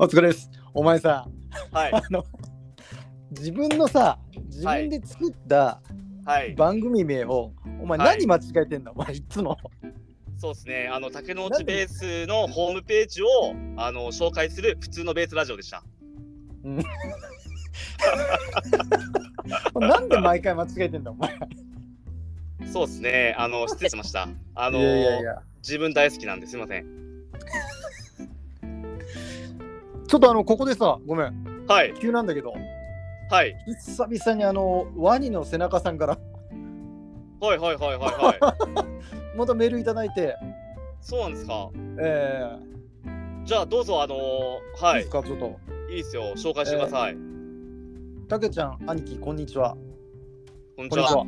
お疲れです。お前さ、はい。あの、自分のさ、自分で作ったはい。番組名を、お前はい。何間違えてんだ、お前いつも。そうですね。あの竹之内ベースのホームページをあの紹介する普通のベースラジオでした。なんで毎回間違えてんだ、お前。そうですね。あの失礼しました。あの。自分大好きなんですいませんちょっとあの、ここでさ、ごめん、はい。急なんだけど、はい。久々にあの、ワニの背中さんから、はいはいはいはいはい。またメールいただいて、そうなんですか？えじゃあどうぞあのー、はい。いいですか、ちょっと。いいですよ。紹介してください、たけちゃん、兄貴、こんにちは。こんにちは。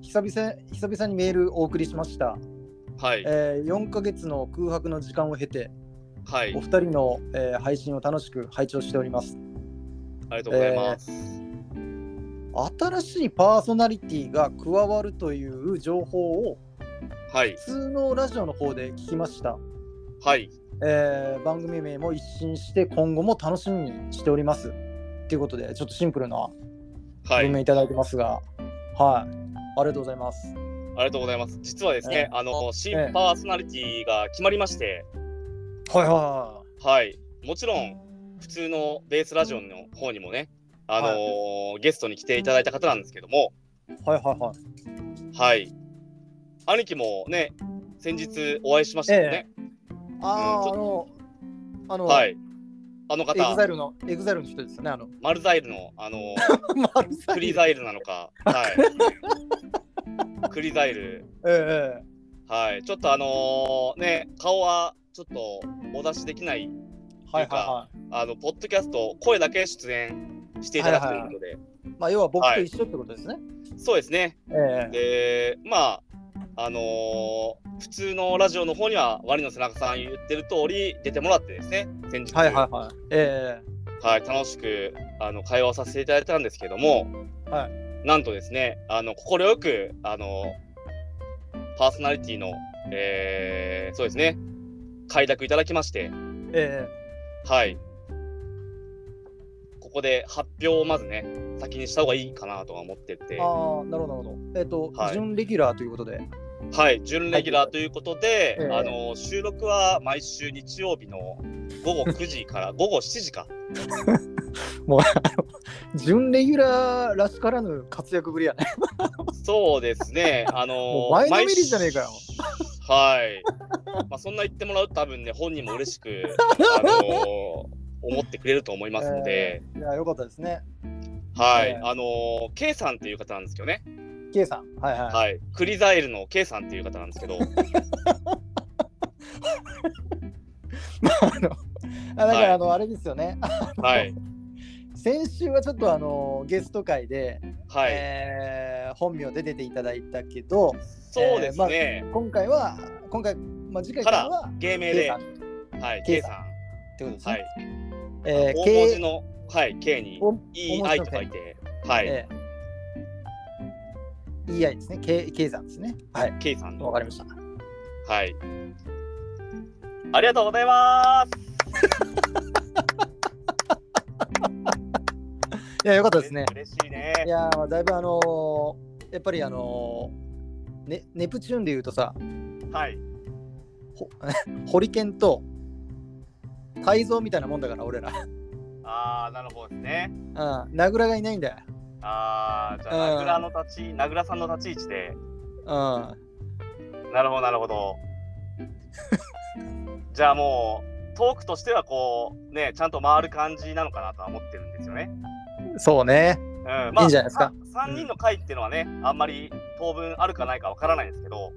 久々久々にメールお送りしました。はい。えー、4ヶ月の空白の時間を経て、はい。お二人の、えー配信を楽しく拝聴しております。ありがとうございます、新しいパーソナリティが加わるという情報をはい。普通のラジオの方で聞きました。はい。えー番組名も一新して今後も楽しみにしております。ということで、ちょっとシンプルなはい。文面いただいてますが、はい、ありがとうございます。ありがとうございます。実はですね、えあの新え。えパーソナリティが決まりまして、はいははい、もちろん普通のベースラジオの方にもね、あのーゲストに来ていただいた方なんですけども、いはいはいはい。はい、兄貴もね、先日お会いしましたよね。ああ、うんあの、あの、はい、あのエグザ方、イルの、 EXILE の人ですよね、あの、マルザイルの、あの クリザイルなのか、はい、クリザイル、ええ。はい、ちょっとあのーね、顔はちょっとお出しできない、はいはいはあのポッドキャスト、声だけ出演していただくということで、い。まあ、要は僕と一緒ってことですね。そうですね、ええ。で、まあ、あのー普通のラジオの方には、ワニの背中さん言ってる通り、出てもらってですね、先日、はいはいはい。えはい楽しくあの会話をさせていただいたんですけども、はなんとですね、あの快く、あのパーソナリティの、えーそうですね、快諾いただきまして、ええはい。ここで発表をまずね、先にした方がいいかなとは思っててえ、ああ、なるほどなるほど。えっ、と、はい準レギュラーということで。はい、準レギュラーということで、ええあの収録は毎週日曜日の午後9時から 午後7時か。もう、準レギュラーらしからぬ活躍ぶりやね。そうですね、あの 前のめりじゃねえかよはい。まあそんな言ってもらうと多分ね、本人も嬉しく、あの思ってくれると思いますので、ええいや、よかったですね。はい、ええあの K さんっていう方なんですけどね、K さん。はいはい。はい、クリザイルの K さんっていう方なんですけど、あのあだかはいら、あの、あれですよね。はい、先週はちょっとあのゲスト会で、はい、えー本名で出ていただいたけど、そうですね、今回は、今回、まあ、次回かかららは芸名 K でさん、っはい、K K さんさん、てことですね。はい、えー大文 K 字の、はい、K にお EI と書いて、はい、えー EI ですね。K, K さんですね。はい。K さんの、わかりました。はい。ありがとうございます。いや、よかったですね。嬉しいね。いやー、だいぶあのーやっぱりあのーね、ネプチューンで言うとさ、はい。ほ ホリケンと泰造みたいなもんだから、俺ら。ああ、なるほどですね。うん、名倉がいないんだよ。ああ、じゃあ、うん名倉の立ち、名倉さんの立ち位置で、うん。なるほど、なるほど。じゃあもう、トークとしてはこう、ね、ちゃんと回る感じなのかなとは思ってるんですよね。そうね。うん、まあ、いいんじゃないですか。3人の回っていうのはね、あんまり当分あるかないかわからないんですけど、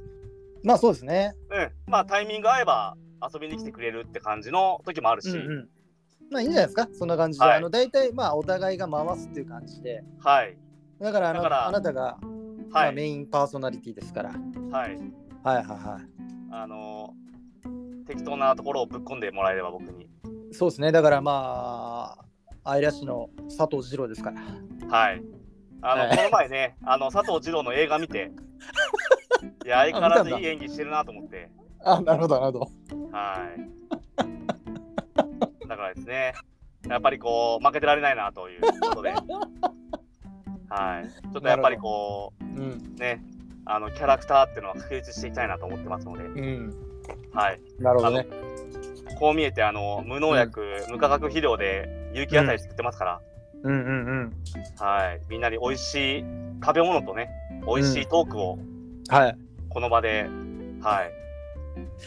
まあそうですね。うん、まあタイミング合えば遊びに来てくれるって感じの時もあるし、うんうん。まあいいんじゃないですか。そんな感じで。はいあの大体まあお互いが回すっていう感じで。はい、だからああなたが、まはい、あメインパーソナリティですから。はい。はいはいはい。あの適当なところをぶっ込んでもらえれば僕に。そうですね。だからまあ、アイラッシュの佐藤二郎ですから。はい。あの、はいこの前ね、あの佐藤二郎の映画見て、いや、相変わらずいい演技してるなと思って、あ、なるほど、なるほど。はい。だからですね、やっぱりこう、負けてられないなということで、はい。ちょっとやっぱりこうん。う、ね、あの、キャラクターっていうのは確立していきたいなと思ってますので、うん。はい。なるほどね。こう見えて、あの、無農薬、無化学肥料で有機野菜作ってますから、うんうんうん。はい。みんなに美味しい食べ物とね、美味しいトークをはい。この場で、はい。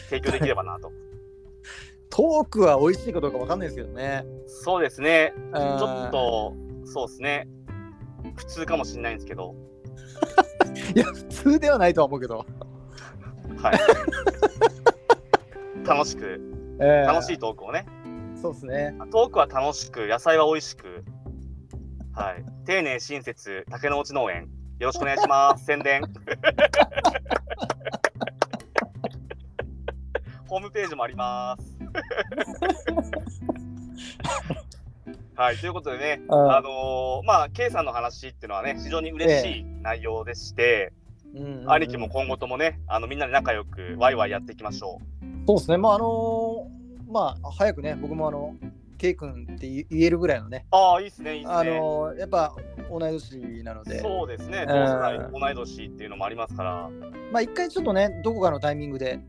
提供できればなと。トークは美味しいかどうかわかんないですけどね。そうですね。ちょっ。と、そうですね。普通かもしれないんですけど、いや、普通ではないとは思うけど。はい。楽しく、え楽しいトークをね。い。そうですね。トークは楽しく、野菜は美味しく、はい。丁寧親切、竹之内農園。よろしくお願いします。宣伝。ホームページもあります。はい、ということでね、ああのーまあ、K さんの話っていうのはね、非常に嬉しい内容でして、うんうんうん兄貴も今後ともね、あのみんなで仲良くワイワイやっていきましょそうですね。まあ、あのーまあ、早くね、僕もあの、ケイ君って言言えるぐらいのね、う。ああ、いいっすね、いいっすね。あのーやっぱ同い年なので、そうですね、ん同世代、同い年っていうのもありますから、まあ、一回ちょっとね、どこかのタイミングで、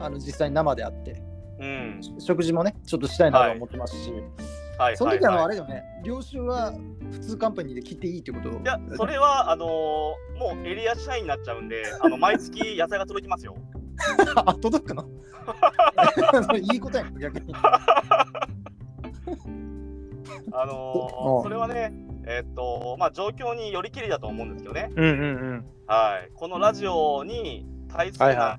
あの実際に生で会って、うん。食事もね、ちょっとしたいなと思ってますし、はい、その時あの、はいあれよね、領収は普通カンパニーで切っていいってこと？いや、それは、あのーもうエリア社員になっちゃうんで、あの毎月野菜が届きますよ。あ、届くの？いいことやん、逆に。あのおーそれはね、えっと、まあ、状況によりきりだと思うんですけどね。うんうんうん。はい。このラジオに対するはいは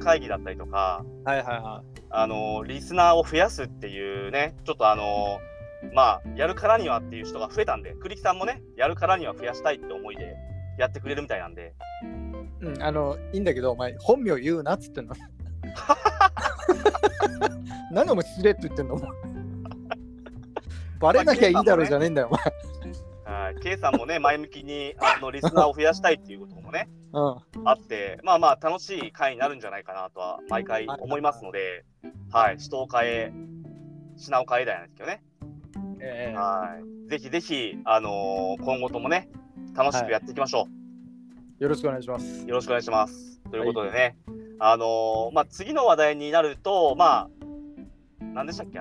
会議だったりとか、はいはいはあのーリスナーを増やすっていうね、ちょっとあのーまあ、やるからにはっていう人が増えたんで、栗木さんもね、やるからには増やしたいって思いでやってくれるみたいなんで、い。うん、あの、いいんだけど、お前、本名言うなっつってんの。何お前、失礼って言ってんのお前バレなきゃいいだろうじゃねえんだよ、はい。K さんもね、前向きにあのリスナーを増やしたいっていうこともね、お 前。あって、まあまあ楽しい回になるんじゃないかなとは毎回思いますので、はい、人を変え、品を変えだよですけどね、うん。ええはい、ぜひぜひ、あのー今後ともね、楽しくやっていきましょよろしくお願いしますう。。よろしくお願いします。ということでね、あのーまあ次の話題になると、まあ、何でしたっけ、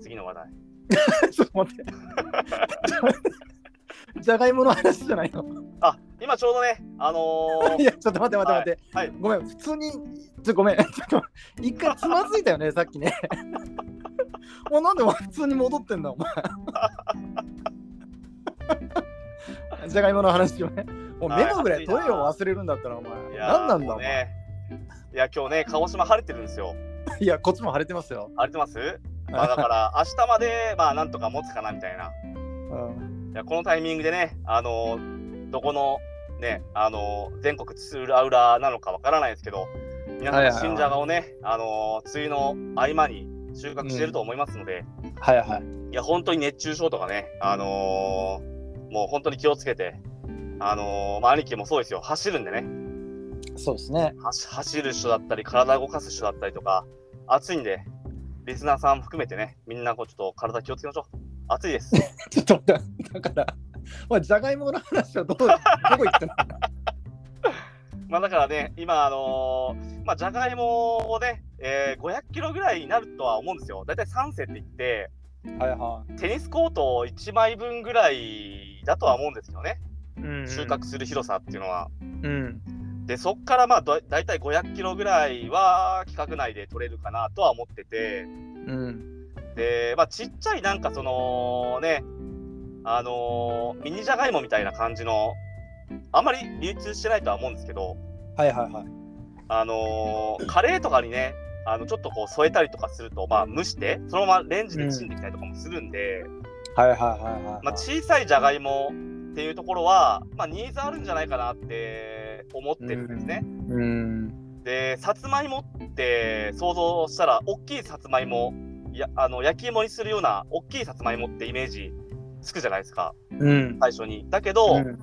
次の話題。ちょっと待って。じゃがいもの話じゃないの？あ、今ちょうどね、あの いや、ちょっと待って待って待って。はいごめん、普通に、ちょごめん、ちょっと、一回つまずいたよね、さっきね。もうなんで普通に戻ってんだ、お前。じゃがいもの話をね。もうメモぐらい取れよ忘れるんだったら、お前。何なんだ、お前。いや、今日ね、鹿児島晴れてるんですよ。いや、こっちも晴れてますよ。晴れてます？まあだから、明日まで、まあなんとか持つかなみたいな。うんいやこのタイミングでね、あのーどこのね、あのー全国津々浦々なのかわからないですけど、皆さん新じゃがをね、あのー梅雨の合間に収穫してると思いますので、はいはい。いや、本当に熱中症とかね、あのーもう本当に気をつけて、あのーまあ、兄貴もそうですよ、走るんでね、そうですね。走走る人だったり、体動かす人だったりとか、暑いんで、リスナーさん含めてね、みんなこうちょっと体気をつけましょう。暑いです。ちょっと待って、だから、おい、じゃがいもの話はどこ どこ行ってんの？まあだからね、今、あのーまあ、じゃがいもをね、えー500キロぐらいになるとは思うんですよ。だいたい3世って言って、はいはテニスコート1枚分ぐらいだとは思うんですよね。収穫する広さっていうのは。うん。で、そっからまあだだいたい500キロぐらいは規格内で取れるかなとは思ってて、うん。で、まあちっちゃいなんかそのね、あのーミニじゃがいもみたいな感じの、あんまり流通してないとは思うんですけど、はいはいはい。あのーカレーとかにね、あのちょっとこう添えたりとかすると、まあ蒸して、そのままレンジでチンできたりとかもするんで、はいはいはいはい。まあ、小さいじゃがいもっていうところは、まあ、ニーズあるんじゃないかなって思ってるんですね。うん。で、さつまいもって想像したら、大きいさつまいも、やあの焼き芋にするような大きいさつまいもってイメージつくじゃないですか、うん。最初に。だけど、うん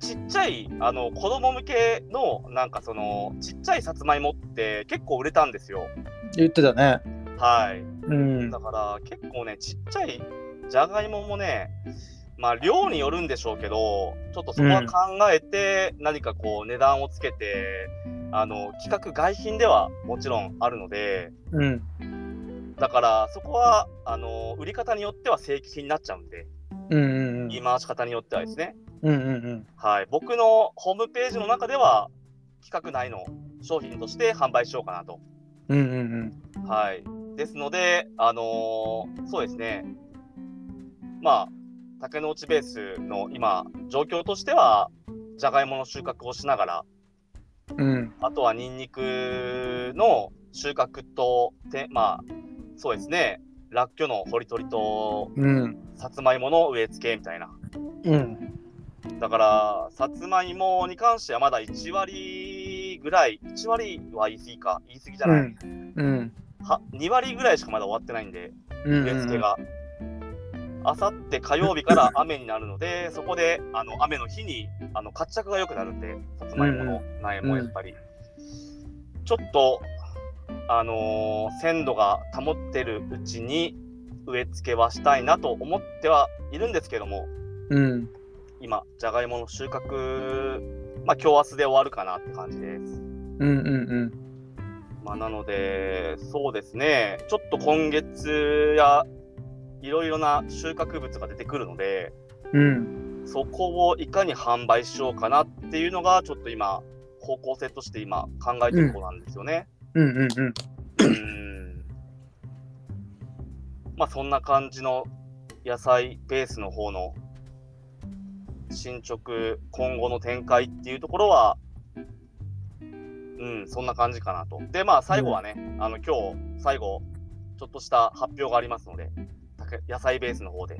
ちっちゃいあの子供向けのなんかそのちっちゃいさつまいもって結構売れたんですよ。言ってたね。はい。うんだから結構ね、ちっちゃいじゃがいももね、まあ量によるんでしょうけど、ちょっとそこは考えて、何かこう値段をつけて、あの、規格外品ではもちろんあるので、うん。だからそこは、あの、売り方によっては正規品になっちゃうんで、うんうん言い回し方によってはですね、うんうんはい、僕のホームページの中では、規格内の商品として販売しようかなと。うんうんうん。はい。ですので、あのーそうですね。まあ、竹の内ベースの今、状況としては、じゃがいもの収穫をしながら、うん。あとはニンニクの収穫と、てまあ、そうですね、らっきょうの掘り取りと、うん。さつまいもの植え付けみたいな。うん。だから、さつまいもに関してはまだ1割ぐらい、1割は言い過ぎか、言い過ぎじゃない、うん。は2割ぐらいしかまだ終わってないんで、うん。植え付けが。あさって火曜日から雨になるので、そこであの雨の日にあの活着が良くなるんで、さつまいもの苗もやっぱり。ちょっと、あのー鮮度が保ってるうちに植え付けはしたいなと思ってはいるんですけども、うん。今、じゃがいもの収穫、まあ今日明日で終わるかなって感じです。うんうん。まあ、なので、そうですね、ちょっと今月やいろいろな収穫物が出てくるので、うん。そこをいかに販売しようかなっていうのが、ちょっと今、方向性として今考えてるところなんですよね。うん。うん。うん。うん。まあ、そん。な感じの野菜ベースの方の進捗、今後の展開っていうところは、うん、そん。な感じかなと。で、まあ、最後はね、あの、今日、最後、ちょっとした発表がありますので、野菜ベースの方で。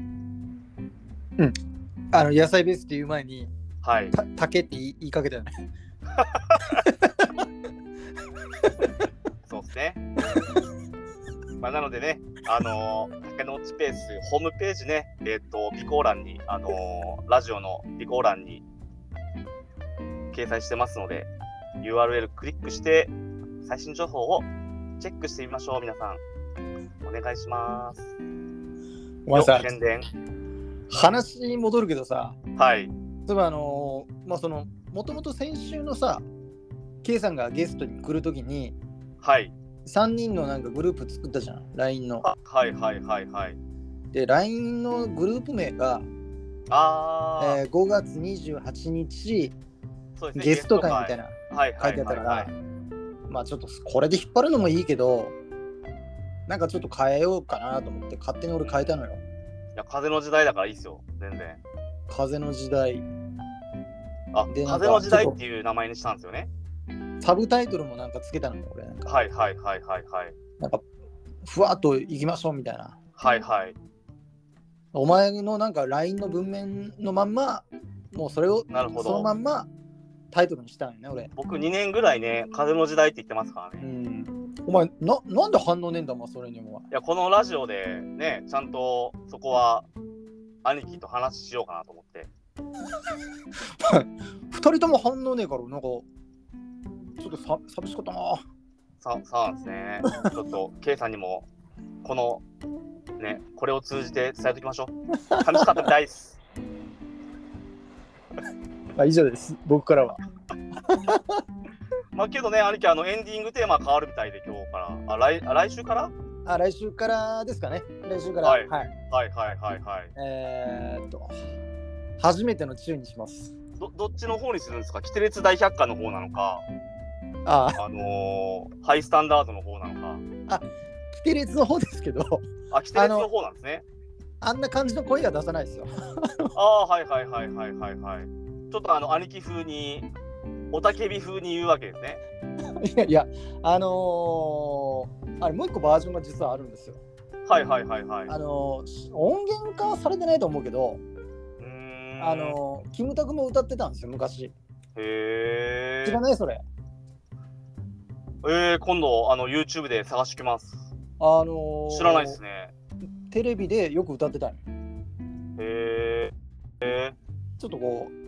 あの野菜ベースっていう前にはい。た竹って言い言いかけたよねそうですね。まあ、なのでね、あのー、竹の内ペース、ホームページね、えっ、と、備考欄に、あのーラジオの備考欄に掲載してますので、URL クリックして、最新情報をチェックしてみましょう、皆さん。お願いします。お前さよ宣伝。話に戻るけどさはい。例えばあのーまあそのもともと先週のさ K さんがゲストに来るときにはい。3人のなんかグループ作ったじゃん LINE のあはいはいはいはい。で LINE のグループ名が、あー、えー5月28日ね。ゲスト会みたいな。なはい書いてあったから、まあちょっとこれで引っ張るのもいいけどなんかちょっと変えようかなと思って勝手に俺変えたのよいや、風の時代だからいいですよ、全然。風の時代あ、で風の時代っていう名前にしたんですよね。サブタイトルもなんかつけたのよ俺はいはいはいはいはい。なんかふわっといきましょうみたいなはいはい。お前のなんか LINE の文面のまんまもうそれをなるほそのまど。んまタイトルにしたんよね俺僕2年ぐらいね、風の時代って言ってますからうね。んお前ななんで反応ねえんだそれにもいや、このラジオでね、ちゃんとそこは兄貴と話しようかなと思って。二人とも反応ねえからなんかちょっとさ寂しかったなさそうなんですね。ちょっと、K さんにも、この、ね、これを通じて伝えておきましょう。寂しかったみたいです。あ以上です僕からは まあけどね、兄貴、あの、エンディングテーマ変わるみたいで、今日から。あ、来あ来週から？あ来週からですかね。来週から。ははい。い、はいはいはいはい。えー、っと初めての中にします。どどっちの方にするんですか？キテレツ大百科の方なのか、あ。あのーハイスタンダードの方なのか？キテレツの方ですけど。あ、キテレツの方なんですね。あんな感じの声は出さないですよ。ああ、はいはいはいはいはいはい。ちょっとあの、兄貴風に、おたけび風に言うわけですね。いやいやあのーあれもう一個バージョンが実はあるんですよはいはいはいはい。あのー音源化はされてないと思うけど、うーん。あのーキムタクも歌ってたんですよ昔へえ。知らないそれえー、今度、あの、YouTube で探してきます。あのー知らないですね。テレビでよく歌ってたのへえ。へちょっとこう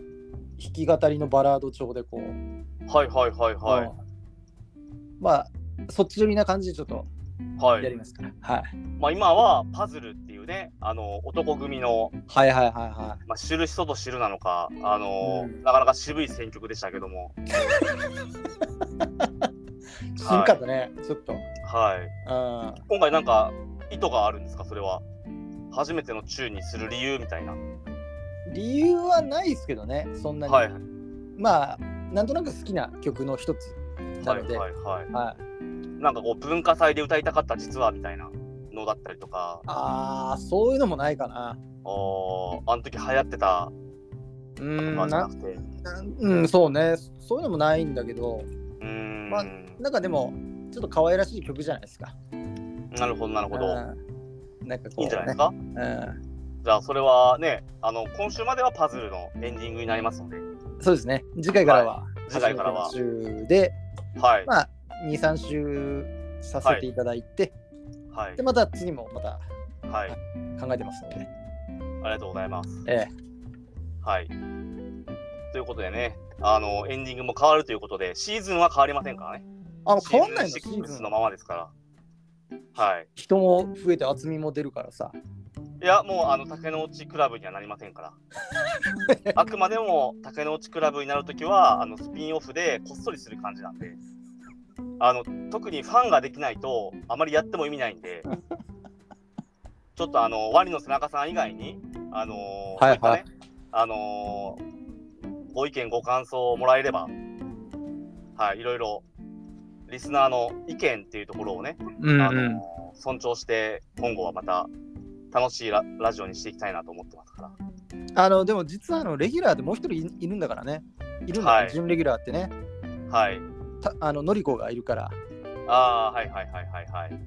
弾き語りのバラード調でこう、ーはいはいはいはい。うんまあそっち寄りな感じでちょっとはい。やりますから。はい。まあ、今はパズルっていうね、あの男組の、はいはいはいはまあ、知る人ぞ知るなのか、あのうんなかなか渋い選曲でしたけども、い。しんかったね、ちょっと。はい。うん。今回なんか意図があるんですか、それは。初めてのチューンにする理由みたいな。理由はないですけどね、そんなに。はい。まあ、なんとなく好きな曲の一つなので。はいはいはい。はいなんかこう文化祭で歌いたかった実はみたいなのだったりとか、ああ、そういうのもないかな。おーあの時流行ってたうーんなうん、そうね。そういうのもないんだけど、うーん、まあなんかでも、ちょっと可愛らしい曲じゃないですか。なるほどなるほど。うんなんかこう、いいんじゃないですか？うんじゃあそれはね、あの今週まではパズルのエンディングになりますので、そうですね。次回からは、次回からは週で、はい、まあ、2、3週させていただいて、はいで、、また次もまたはい、考えてますので、ありがとうございます。ええ、はい。ということでね、あのエンディングも変わるということで、シーズンは変わりませんからね。あ、変わんないの、シシーズンーズ6ンのままですから。はい。人も増えて厚みも出るからさ。いや、もう、あの、竹の内クラブにはなりませんから。あくまでも、竹の内クラブになるときは、あの、スピンオフでこっそりする感じなんで、あの、特にファンができないと、あまりやっても意味ないんで、ちょっと、あの、ワニの背中さん以外に、あのーはい。そうったね、あのーご意見、ご感想をもらえれば、はい、いろいろ、リスナーの意見っていうところをね、うん。あの尊重して今後はまた楽しいララジオにしていきたいなと思ってますから。あの、でも実はあのレギュラーでもう一人いいるんだからね。いるんだよ、はい準レギュラーってね。はい。たあの、のりこがいるから。ああ、はいはいはいはいはい。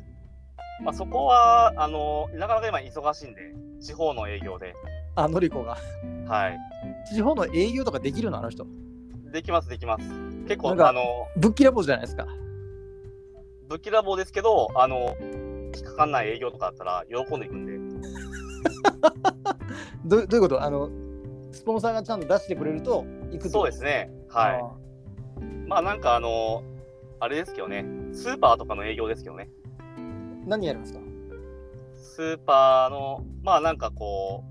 まあ、そこは、あの、なかなか今忙しいんで、地方の営業で、あ、のりこが。はい。地方の営業とかできるの、あの人。できますできます。結構、なんかあの、ぶっきらぼうじゃないですか。ぶっきらぼうですけど、あの、引っかかんない営業とかだったら喜んでいくんで、どうどういうこと？あの、スポンサーがちゃんと出してくれると行くそうですね。はい。まあなんかあの、あれですけどね、スーパーとかの営業ですけどね。何やるんですか？スーパーの、まあなんかこ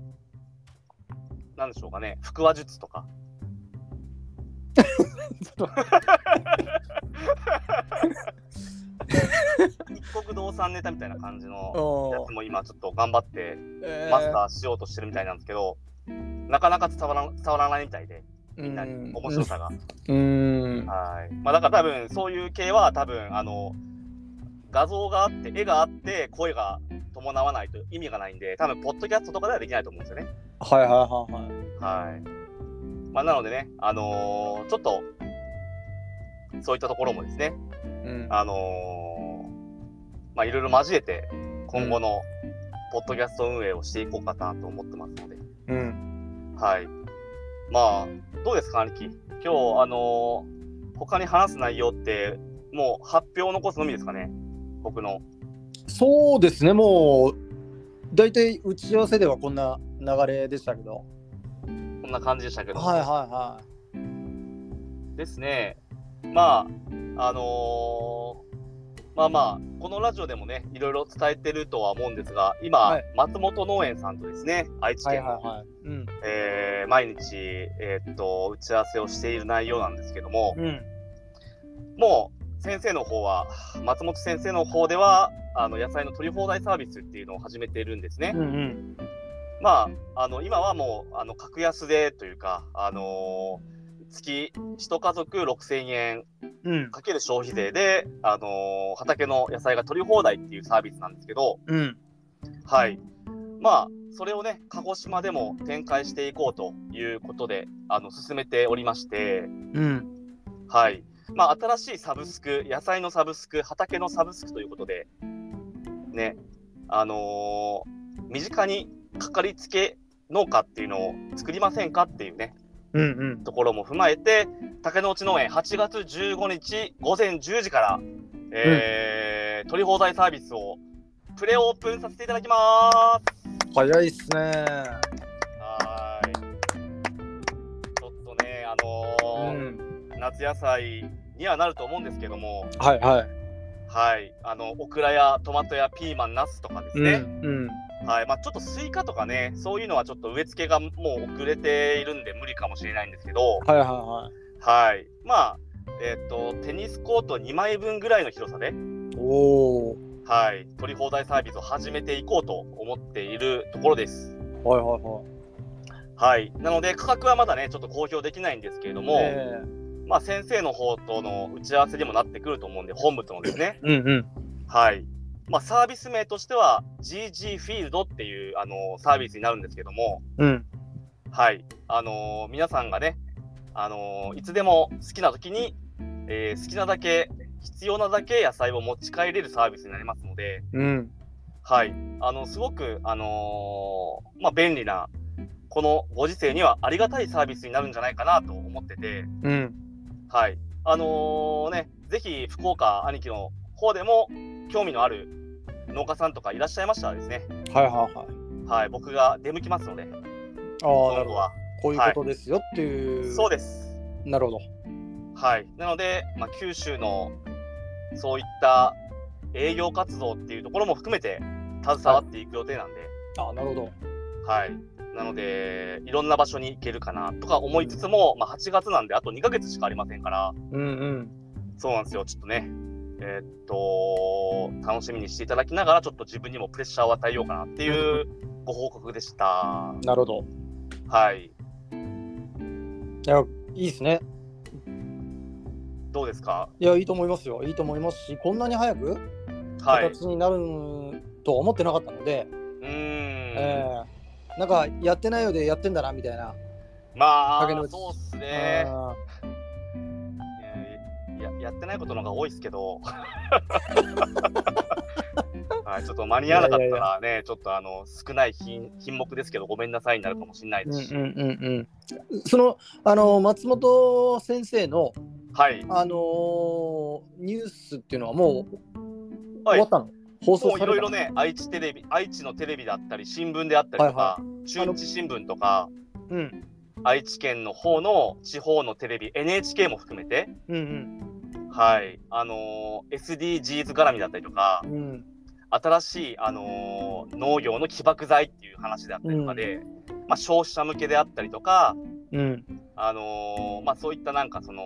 う、なんでしょうかね、腹話術とか。一国道産ネタみたいな感じのやおつも今ちょっと頑張ってーマスターしようとしてるみたいなんですけど、なかなか伝わら伝わらないみたいで、みんなに面白さが。うーん。はい。まあだから多分そういう系は多分あの、画像があって、絵があって、声が伴わないと意味がないんで、多分ポッドキャストとかではできないと思うんですよね。はいはいはいはい。はい。まあ、なのでね、あのーちょっと、そういったところもですね、うん、あのーまあ、いろいろ交えて、今後のポッドキャスト運営をしていこうかなと思ってますので、うん。はい。まあ、どうですか、兄貴？今日、あのー他に話す内容って、もう発表を残すのみですかね、僕の。そうですね、もう、大体打ち合わせではこんな流れでしたけど。こんな感じでしたけど。はいはいはですね。まあ、あのーまあまあ、このラジオでもね、いろいろ伝えてるとは思うんですが、今、はい松本農園さんとですね、愛知県の。えー毎日、えーっと、打ち合わせをしている内容なんですけども、うん。もう、先生の方は、松本先生の方では、あの野菜の取り放題サービスっていうのを始めているんですね。うんうん。まあ、あの今はもうあの格安でというか、あのー月1家族6000円うん。かける消費税で、あのー畑の野菜が取り放題っていうサービスなんですけど、うん。はい。まあ、それをね、鹿児島でも展開していこうということで、あの、進めておりまして、うん。はい。まあ、新しいサブスク、野菜のサブスク、畑のサブスクということで、ね、あのー身近にかかりつけ農家っていうのを作りませんかっていうね、うんうん。ところも踏まえて、竹之内農園8月15日午前10時から、えー取り放題サービスをプレオープンさせていただきます。早いっすね。はーい。ちょっとね、あうのーん。夏野菜にはなると思うんですけども、はいはい。はい。あの、オクラやトマトやピーマン、ナスとかですうん。ね。うん。はい。まあ、ちょっとスイカとかね、そういうのはちょっと植え付けがもう遅れているんで無理かもしれないんですけど、はいはいははい。まあ、えっ、と、テニスコート2枚分ぐらいの広さで、い。おお。はい。取り放題サービスを始めていこうと思っているところです。はいはいはい。はい。なので、価格はまだね、ちょっと公表できないんですけれども、えまあ、先生の方との打ち合わせにもなってくると思うんで、本部とのですね。ーうんうん。はい。まあ、サービス名としては、GG フィールドっていう、あのサービスになるんですけども、うん。はい。あのー皆さんがね、あのーいつでも好きな時に、えー好きなだけ、必要なだけ野菜を持ち帰れるサービスになりますので、うん。はい。あの、すごく、あのーまあ、便利な、このご時世にはありがたいサービスになるんじゃないかなと思ってて、うん。はい。あのーね、ぜひ福岡兄貴の方でも興味のある農家さんとかいらっしゃいましたらですね、はいはいはい。はい、僕が出向きますので、ああ、な今るほど。こういうことですよっていう。そうです。なるほど。はい。なので、まあ、九州のそういった営業活動っていうところも含めて携わっていく予定なんで、ああ、なるほど。はい。なので、いろんな場所に行けるかなとか思いつつも、まあ、8月なんであと2ヶ月しかありませんから、うんうん。そうなんですよ。ちょっとね、えーっと、楽しみにしていただきながら、ちょっと自分にもプレッシャーを与えようかなっていうご報告でした。なるほど。はい。いや、いいですね。どうですか？いや、いいと思いますよ。いいと思いますし、こんなに早くはい。う形になるとは思ってなかったので、ーん。えーなんかやってないようでやってんだなみたいな。まあそうっすね。やややってないことの方が多いですけど、はい、ちょっと間に合わなかったらね、ちょっとあの少ない品品目ですけど、ごめんなさいになるかもしれないーですし、うんうんうんうん。そのあの松本先生のはい、あのーニュースっていうのはもうはい。終わったの、放送いろいろね、愛知テレビ、愛知のテレビだったり、新聞であったりとか、は中日新聞とか、うん。愛知県の方の地方のテレビ、NHK も含めて、うんはい、あのー SDGs 絡みだったりとかう、ん。うん新しい、あのー農業の起爆剤っていう話であったりとかで、まあ、消費者向けであったりとか、うん。あのーまあ、そういったなんかその、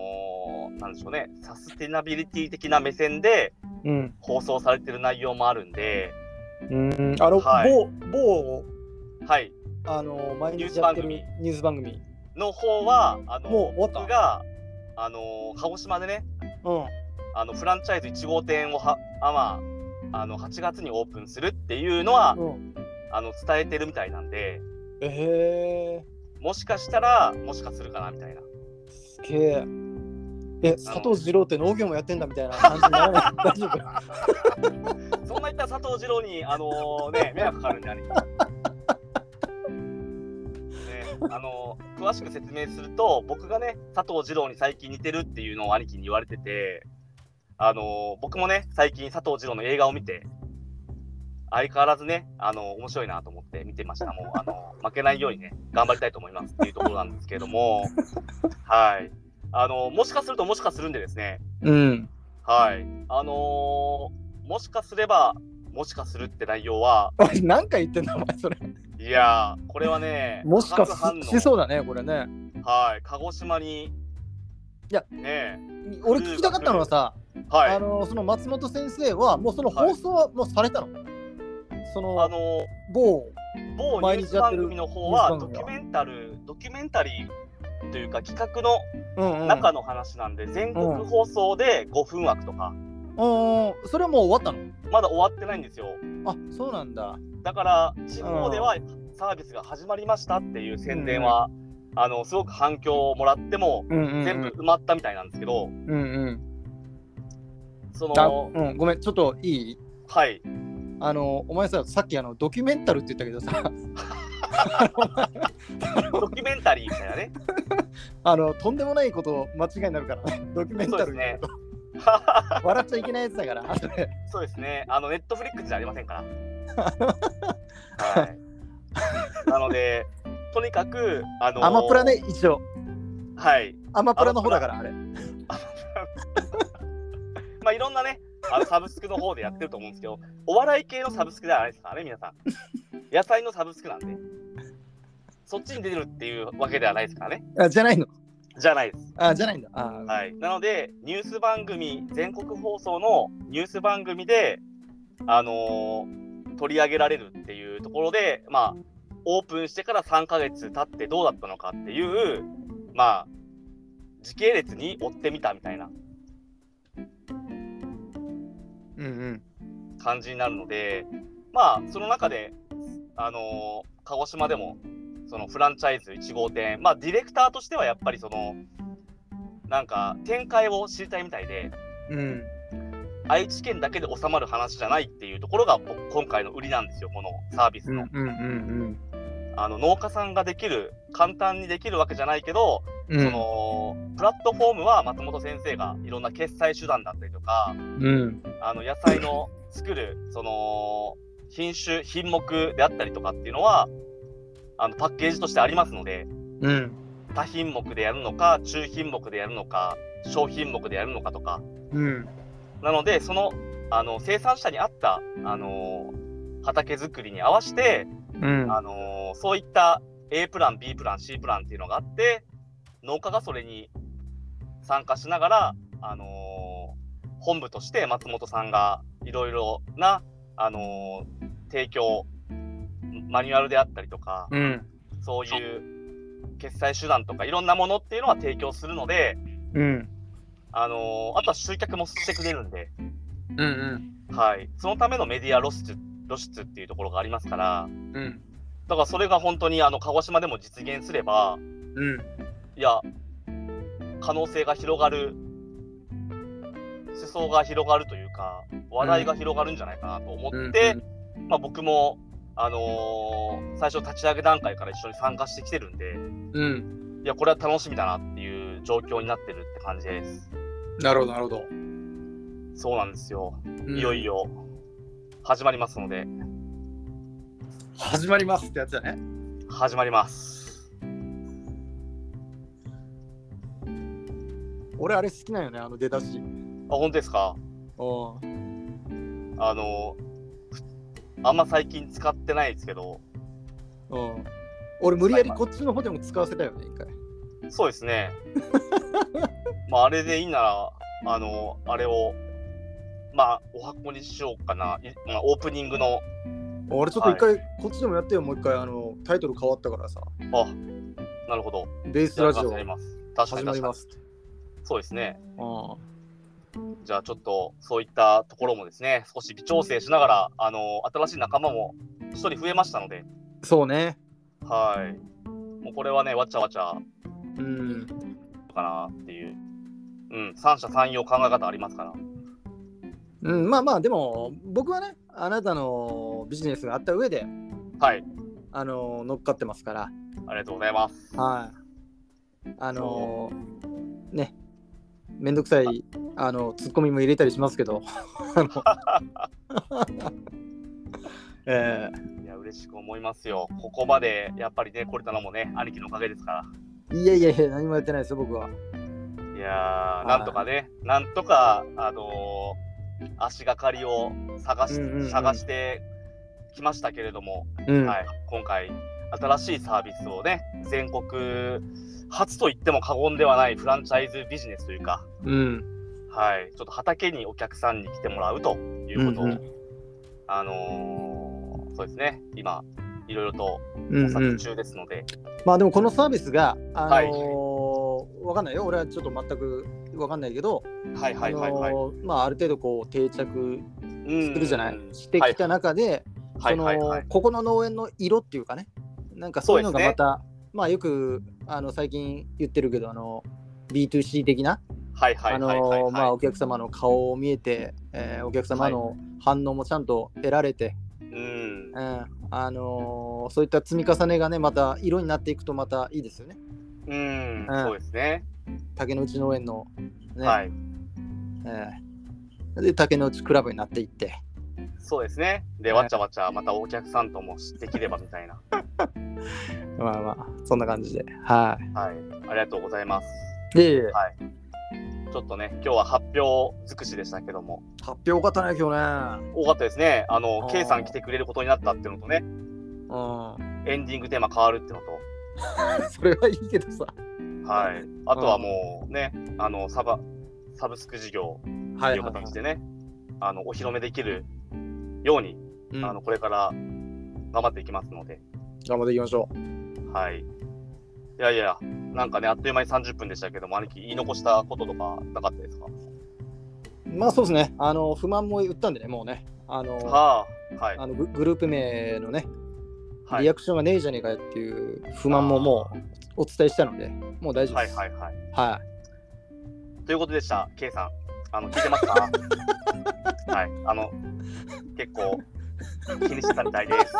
なんでしょうね、サステナビリティ的な目線でうん。放送されてる内容もあるんで、うん。あの、はい。某某はい、あの毎日やってるス番組ニュース番組。の方は、あのもう僕が、あのー鹿児島でね、うんあのフランチャイズ1号店をはあ、まあ、あの8月にオープンするっていうのは、うん。あの伝えてるみたいなんで、えもしかしたら、もしかするかなみたいな。ー、すげえ。え佐藤二郎って農業もやってんだみたいな感じにならない？大丈夫？そんな言ったら佐藤二郎に、あのーね、迷惑かかるんで、兄貴。ね、あのー詳しく説明すると、僕がね、佐藤二郎に最近似てるっていうのを兄貴に言われてて、あのー僕もね、最近佐藤二郎の映画を見て、相変わらずね、あのー面白いなと思って見てました。もう、あのー負けないようにね、頑張りたいと思いますっていうところなんですけれども、はい。あのーもしかすると、もしかするんでですね、うんはい。あのーもしかすれば、もしかするって内容は、何回言ってんだお前それいやー、これはね、もしかししそうだねこれね。はい、鹿児島に、いやね俺聞きたかったのはさ、え、はい。あのその松本先生はもうその放送はもうされたの、そのあのー某某ニ毎ュース日やってる番組の方は、ドキュメンタル、ドキュメンタリーというか、企画のうんうん。中の話なんで、全国放送で5分枠とか、うんそれはもう終わったの？まだ終わってないんですよ。あそうなんだ。だから、地方ではサービスが始まりましたっていう宣伝は、あのすごく反響をもらっても、うんうんうん。全部埋まったみたいなんですけど、うんうん。そあの、うんごめんちょっといい？はい。あのお前ささっきあのドキュメンタルって言ったけどさ。ドキュメンタリーみたいなね。あのとんでもないこと間違いになるからね。ドキュメンタルになると 笑っちゃいけないやつだからそうですね。あの、ネットフリックスじゃありませんから。はい。なので、とにかく、あのーアマプラね一応はい。アマプラの方だからあれ まあ、いろんなね、あのサブスクの方でやってると思うんですけど、お笑い系のサブスクではないですからね、皆さん。野菜のサブスクなんで。そっちに出てるっていうわけではないですからね。あじゃないのじゃないです。あじゃないんだ。あはい。なので、ニュース番組、全国放送のニュース番組で、あのー取り上げられるっていうところで、まあ、オープンしてから3ヶ月経ってどうだったのかっていう、まあ、時系列に追ってみたみたいなうんうん。感じになるので、まあ、その中で、あのー鹿児島でも、そのフランチャイズ1号店、まあ、ディレクターとしてはやっぱりその、なんか、展開を知りたいみたいで、うん。愛知県だけで収まる話じゃないっていうところが僕今回の売りなんですよ、このサービスの。あの農家さんができる、簡単にできるわけじゃないけど、うん。そのプラットフォームは松本先生がいろんな決済手段だったりとか、うん。あの野菜の作るその品種、品目であったりとかっていうのは、あのパッケージとしてありますので、うん。多品目でやるのか、中品目でやるのか、小品目でやるのかとか、うん。なので、そのあの生産者に合った、あの畑作りに合わせて、うん。あのーそういった A プラン、B プラン、C プランっていうのがあって、農家がそれに参加しながら、あのー本部として松本さんがいろいろな、あのー提供、マニュアルであったりとか、うん。そういう決済手段とかいろんなものっていうのは提供するので、うん。あのーあとは集客もしてくれるんで、うん。はい、そのためのメディア露出露出っていうところがありますから、うん。だからそれが本当にあの鹿児島でも実現すれば、うん。いや、可能性が広がる、世相が広がるというか、話題が広がるんじゃないかなと思って、まあ、僕も、あのー最初立ち上げ段階から一緒に参加してきてるんで、うん。いや、これは楽しみだなっていう状況になってるって感じです。なるほど、なるほど。そうなんですよ。うんいよいよ始まりますので、始まりますってやつだね。始まります。俺、あれ好きなんよね、あの出だし。あ、本当ですか？おあのふあんま最近使ってないですけど、うん。俺、無理やりこっちの方でも使わせたよね、一回。そうですね。まあ、あれでいいなら、あの、あれを、まあ、お箱にしようかな。いまあ、オープニングの、俺、ちょっと一回、こっちでもやってよ、もう一回、あの、タイトル変わったからさ。あ、なるほど。ベースラジオやります。確か始。まります。そうですね。あじゃあ、ちょっと、そういったところもですね、少し微調整しながら、あの、新しい仲間も一人増えましたので、そうね。はい。もうこれはね、わちゃわちゃうん。かなっていう。うん、三者三様考え方ありますから。うん、まあまあ、でも、僕はね、あなたのビジネスがあった上で、はい。あの、乗っかってますから。ありがとうございます。はい。あのーね、めんどくさいあのツッコミも入れたりしますけど、えいや、嬉しく思いますよ。ここまでやっぱりね、来れたのもね、兄貴のおかげですかーいやいやいや、何もやってないですよ、僕は。ら。いやなんとかね、なんとか、あのー足がかりを探し,、うんうんうん探してきましたけれども、うん。はい、今回、新しいサービスをね、全国初と言っても過言ではないフランチャイズビジネスというか、うん。はい、ちょっと畑にお客さんに来てもらうということを、うんうん。あのーそうですね、今、いろいろとうんうん、模索中ですので、まあでもこのサービスが、あのーわかんないよ、俺はちょっと全くわかんないけど、はいはいはいはい。あのーまあ、ある程度こう定着すするじゃない、してきた中で、はい。そのはいはい。ここの農園の色っていうかね、なんかそういうのがそうですねまあよくあの最近言ってるけど、あの B2C 的な、はいはいあはいはいのまあはお客様の顔を見えて、えーお客様の反応もちゃんと得られて、い。うん。うんあのーそういった積み重ねがね、また色になっていくとまたいいですよね。うん、うんそうですね。竹の内農園の、ねはい。えーで竹の内クラブになっていって。そうですね。で、はいわちゃわちゃ、またお客さんともできればみたいな。まあまあ、そんな感じで。ははい。ありがとうございます。い。で、はい。ちょっとね、今日は発表尽くしでしたけども、発表多かったね、今日ね。多かったですね。あの、K さん来てくれることになったっていうのとね、うん。エンディングテーマ変わるっていうの それはいいけどさ。と、はい。あとはもうね、あの、サバ、サブスク事業という形でね、あの、お披露目できるように、うんあの、これから頑張っていきますので、頑張っていきましょう。はい。いやいや、なんかね、あっという間に30分でしたけども、兄貴、言い残したこととかなかったですか？まあそうですね。あの、不満も言ったんでね、もうね。あの、はあ、はい。あのググループ名のね、はいリアクションがねえじゃねえかよっていう不満ももうお伝えしたので、もう大丈夫はいです。はいはい。はい。ということでした、K さん。あの、聞いてますか？はい。あの、結構、気にしてたみたいです。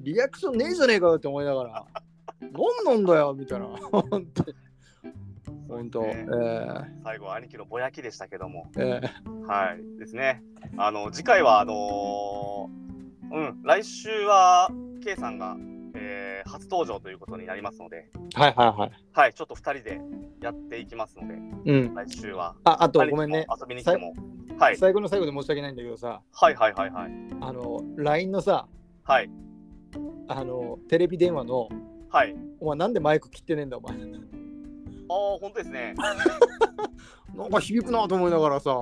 リアクションねえじゃねえかよって思いながら、何なんだよみたいな。本当に。本当。そうえー最後は兄貴のぼやきでしたけども。えはい。ですね。あの、次回は、あのーうん、来週は、K さんが、えー初登場ということになりますので、ーはいはいはい。はい、ちょっと2人でやっていきますので、うん。来週は。あ、あとごめんね。遊びに来ても。はい。最後の最後で申し訳ないんだけどさ、はいはいはいはい。あの、LINE のさ、はい。あの、テレビ電話の、はい。お前なんでマイク切ってねえんだお前。ああ、本当ですね。なんか響くなと思いながらさ、あ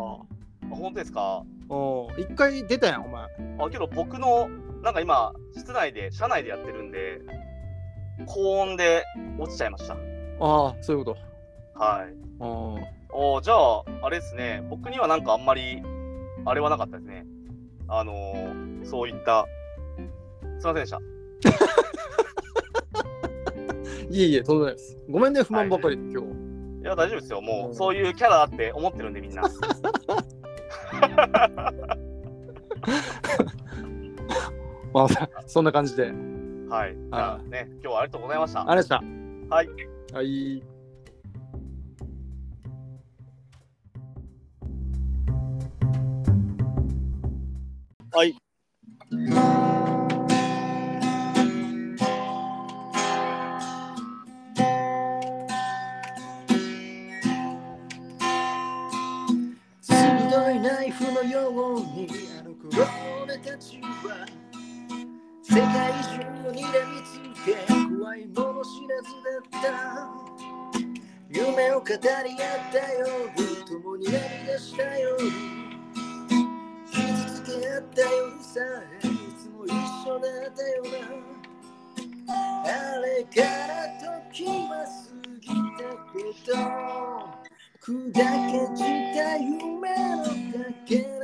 本当ですか？うん。一回出たやん、お前。あけど僕のなんか今室内で車内でやってるんで高音で落ちちゃいました。ああ、そういうこはい。と。うん。おーじゃああれですね。僕にはなんかあんまりあれはなかったですね。あのーそういったすいませんでした。いえいえ、とんでもないです。ごめんね、不満ばっかり、今日。いや大丈夫ですよ。もううん。そういうキャラだって思ってるんでみんな まあ、そんな感じで。はいあね今日はありがとうございましたあれでした。はいはい。はい語り合った夜共に涙したよ傷つけ合った夜さえいつも一緒だったよな。あれから時は過ぎたけど砕け散った夢のかけ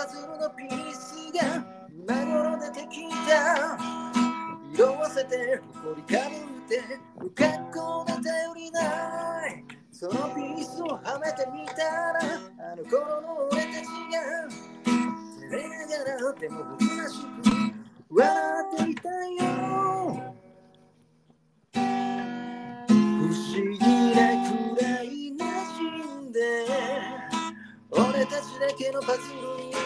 パズルのピースが今頃出てきた。色あせて埃かぶって不格好で頼りない。そのピースをはめてみたらあの頃の俺たちが照れながらでも僕らしく笑っていたよ。不思議なくらい馴染んで俺たちだけのパズルに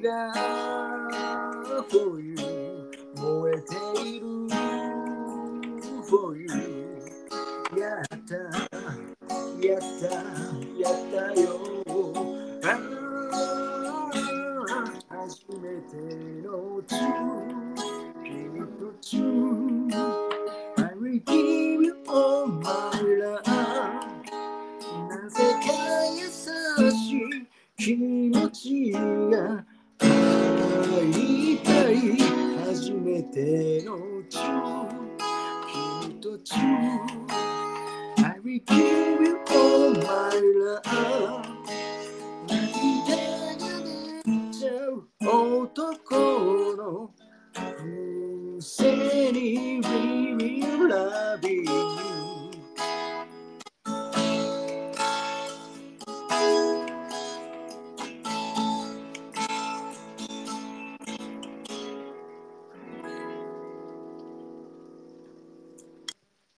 が For you 燃えている For you やったやったやったよ。初めての